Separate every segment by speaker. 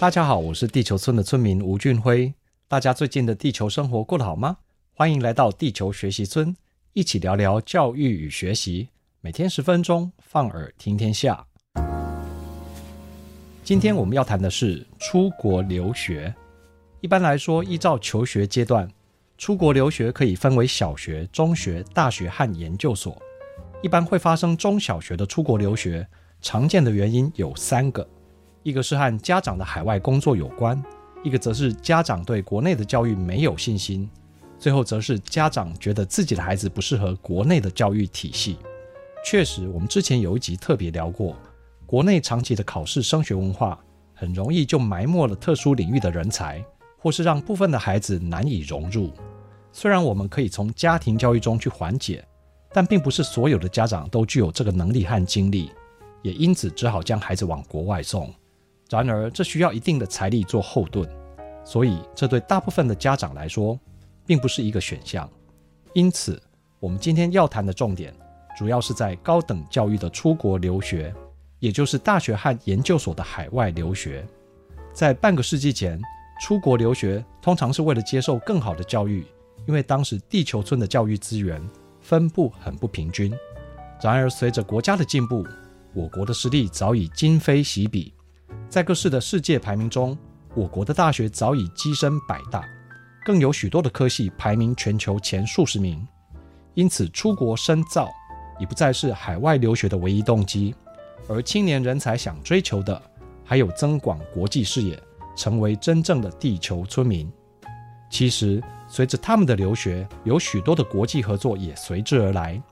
Speaker 1: 大家好，我是地球村的村民吴俊辉。大家最近的地球生活过得好吗？欢迎来到地球学习村，一起聊聊教育与学习。每天十分钟，放耳听天下。今天我们要谈的是出国留学。一般来说，依照求学阶段，出国留学可以分为小学、中学、大学和研究所。一般会发生中小学的出国留学，常见的原因有三个。一个是和家长的海外工作有关，一个则是家长对国内的教育没有信心，最后则是家长觉得自己的孩子不适合国内的教育体系。确实，我们之前有一集特别聊过，国内长期的考试升学文化，很容易就埋没了特殊领域的人才，或是让部分的孩子难以融入。虽然我们可以从家庭教育中去缓解，但并不是所有的家长都具有这个能力和精力，也因此只好将孩子往国外送。然而，这需要一定的财力做后盾，所以这对大部分的家长来说，并不是一个选项。因此，我们今天要谈的重点，主要是在高等教育的出国留学，也就是大学和研究所的海外留学。在半个世纪前，出国留学通常是为了接受更好的教育，因为当时地球村的教育资源分布很不平均。然而，随着国家的进步，我国的实力早已今非昔比。在各市的世界排名中，我国的大学早已跻身百大，更有许多的科系排名全球前数十名。因此，出国深造已不再是海外留学的唯一动机，而青年人才想追求的，还有增广国际视野，成为真正的地球村民。其实，随着他们的留学，有许多的国际合作也随之而来。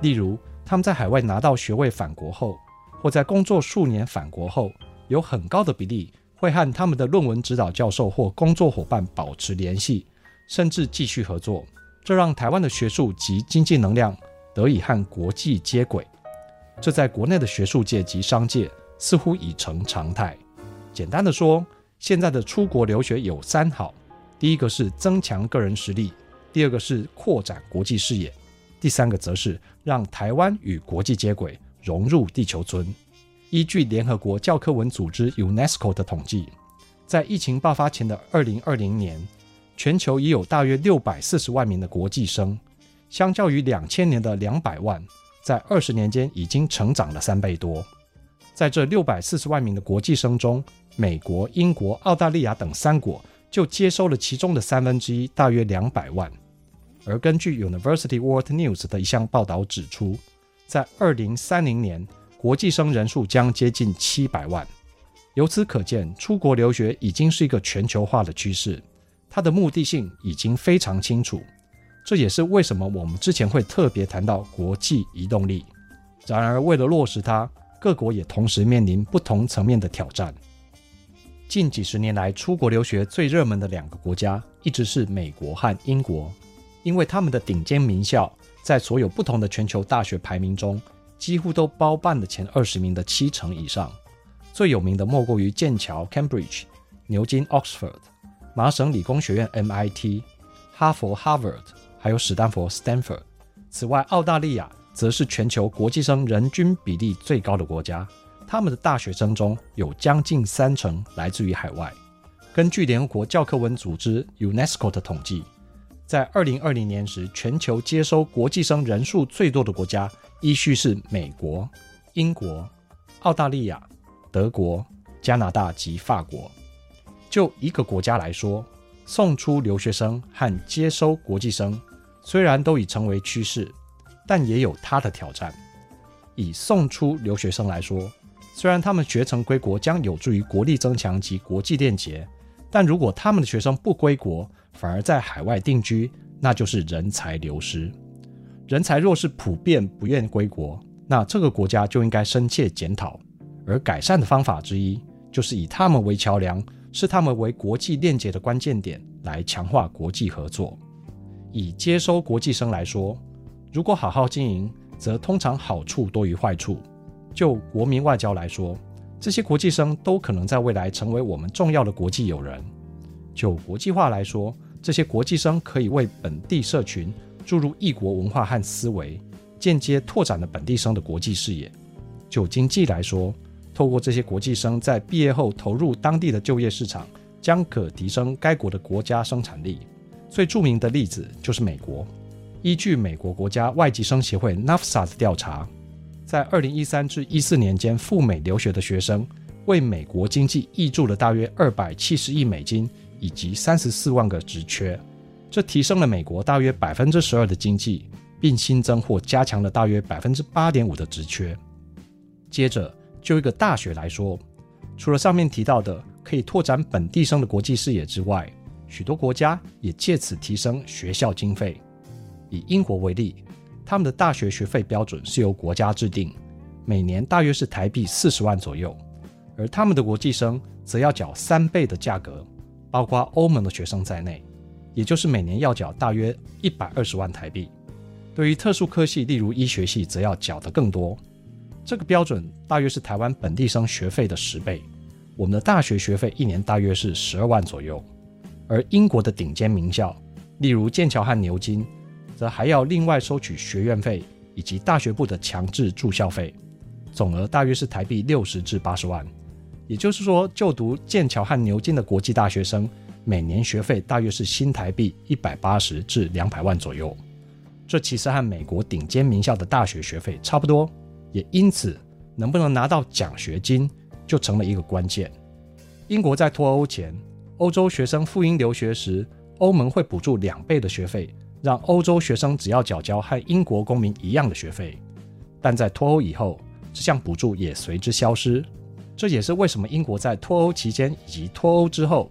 Speaker 1: 例如，他们在海外拿到学位返国后，或在工作数年返国后。有很高的比例会和他们的论文指导教授或工作伙伴保持联系，甚至继续合作。这让台湾的学术及经济能量得以和国际接轨。这在国内的学术界及商界似乎已成常态。简单的说，现在的出国留学有三好：第一个是增强个人实力，第二个是扩展国际视野，第三个则是让台湾与国际接轨，融入地球村。依据联合国教科文组织 UNESCO 的统计，在疫情爆发前的2020年，全球已有大约640万名的国际生，相较于2000年的200万，在二十年间已经成长了三倍多。在这640万名的国际生中，美国、英国、澳大利亚等三国就接收了其中的三分之一，大约200万。而根据 University World News 的一项报道指出，在2030年，国际生人数将接近七百万，由此可见，出国留学已经是一个全球化的趋势，它的目的性已经非常清楚。这也是为什么我们之前会特别谈到国际移动力。然而，为了落实它，各国也同时面临不同层面的挑战。近几十年来，出国留学最热门的两个国家一直是美国和英国，因为他们的顶尖名校在所有不同的全球大学排名中。几乎都包办了前二十名的七成以上，最有名的莫过于剑桥 （Cambridge）、牛津 （Oxford）、麻省理工学院 （MIT）、哈佛 （Harvard） 还有史丹佛 （Stanford）。此外，澳大利亚则是全球国际生人均比例最高的国家，他们的大学生中有将近三成来自于海外。根据联合国教科文组织 （UNESCO） 的统计，在二零二零年时，全球接收国际生人数最多的国家。依序是美国、英国、澳大利亚、德国、加拿大及法国。就一个国家来说，送出留学生和接收国际生虽然都已成为趋势，但也有它的挑战。以送出留学生来说，虽然他们学成归国将有助于国力增强及国际链接，但如果他们的学生不归国，反而在海外定居，那就是人才流失。人才若是普遍不愿归国，那这个国家就应该深切检讨，而改善的方法之一，就是以他们为桥梁，视他们为国际链接的关键点，来强化国际合作。以接收国际生来说，如果好好经营，则通常好处多于坏处。就国民外交来说，这些国际生都可能在未来成为我们重要的国际友人。就国际化来说，这些国际生可以为本地社群注入异国文化和思维。间接拓展了本地生的国际视野。就经济来说，透过这些国际生在毕业后投入当地的就业市场，将可提升该国的国家生产力。最著名的例子就是美国。依据美国国家外籍生协会 NAFSA 的调查，在二零一三至一四年间赴美留学的学生，为美国经济挹注了大约二百七十亿美金，以及三十四万个职缺，这提升了美国大约百分之十二的经济。并新增或加强了大约百分之八点五的职缺。接着，就一个大学来说，除了上面提到的可以拓展本地生的国际视野之外，许多国家也借此提升学校经费。以英国为例，他们的大学学费标准是由国家制定，每年大约是台币四十万左右，而他们的国际生则要缴三倍的价格，包括欧盟的学生在内，也就是每年要缴大约一百二十万台币。对于特殊科系，例如医学系，则要缴得更多。这个标准大约是台湾本地生学费的十倍。我们的大学学费一年大约是十二万左右，而英国的顶尖名校，例如剑桥和牛津，则还要另外收取学院费以及大学部的强制住校费，总额大约是台币六十至八十万。也就是说，就读剑桥和牛津的国际大学生，每年学费大约是新台币一百八十至两百万左右。这其实和美国顶尖名校的大学学费差不多，也因此能不能拿到奖学金就成了一个关键。英国在脱欧前，欧洲学生赴英留学时，欧盟会补助两倍的学费，让欧洲学生只要缴交和英国公民一样的学费。但在脱欧以后，这项补助也随之消失。这也是为什么英国在脱欧期间以及脱欧之后，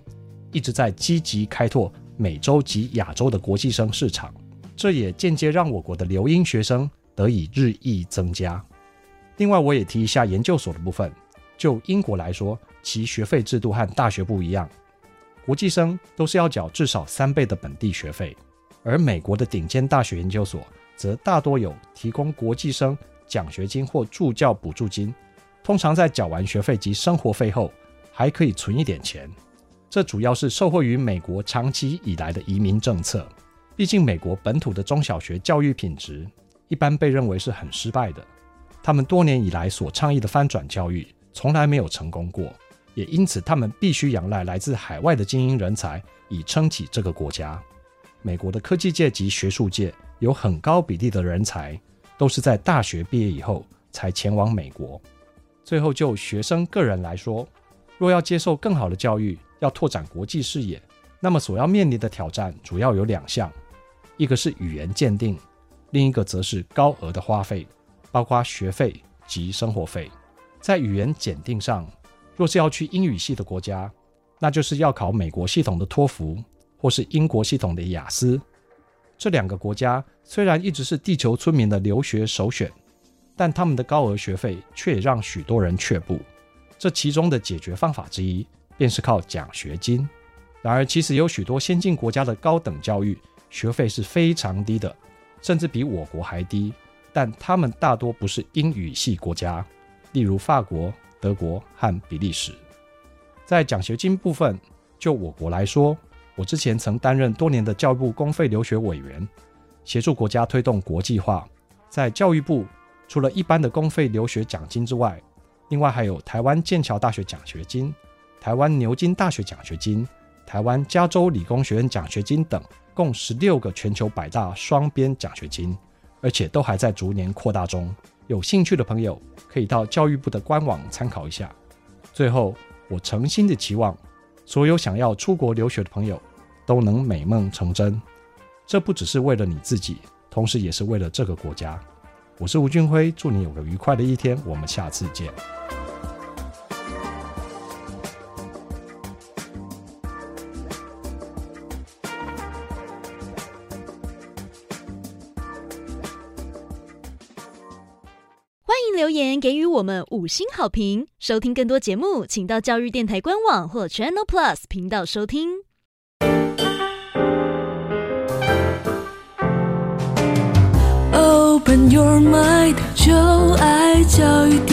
Speaker 1: 一直在积极开拓美洲及亚洲的国际生市场。这也间接让我国的留英学生得以日益增加。另外，我也提一下研究所的部分。就英国来说，其学费制度和大学不一样，国际生都是要缴至少三倍的本地学费，而美国的顶尖大学研究所则大多有提供国际生奖学金或助教补助金，通常在缴完学费及生活费后，还可以存一点钱。这主要是受惠于美国长期以来的移民政策。毕竟，美国本土的中小学教育品质一般被认为是很失败的。他们多年以来所倡议的翻转教育从来没有成功过，也因此他们必须仰赖来自海外的精英人才以撑起这个国家。美国的科技界及学术界有很高比例的人才都是在大学毕业以后才前往美国。最后，就学生个人来说，若要接受更好的教育，要拓展国际视野，那么所要面临的挑战主要有两项。一个是语言鉴定，另一个则是高额的花费，包括学费及生活费。在语言鉴定上，若是要去英语系的国家，那就是要考美国系统的托福，或是英国系统的雅思。这两个国家虽然一直是地球村民的留学首选，但他们的高额学费却也让许多人却步。这其中的解决方法之一，便是靠奖学金。然而，其实有许多先进国家的高等教育，学费是非常低的，甚至比我国还低，但他们大多不是英语系国家，例如法国、德国和比利时。在奖学金部分，就我国来说，我之前曾担任多年的教育部公费留学委员，协助国家推动国际化。在教育部，除了一般的公费留学奖金之外，另外还有台湾剑桥大学奖学金、台湾牛津大学奖学金、台湾加州理工学院奖学金等。共十六个全球百大双边奖学金，而且都还在逐年扩大中。有兴趣的朋友可以到教育部的官网参考一下。最后，我诚心的期望所有想要出国留学的朋友都能美梦成真。这不只是为了你自己，同时也是为了这个国家。我是吴俊辉，祝你有个愉快的一天。我们下次见。
Speaker 2: 欢迎留言给予我们五星好评。收听更多节目，请到教育电台官网或 Channel Plus 频道收听。Open your mind，就爱教育电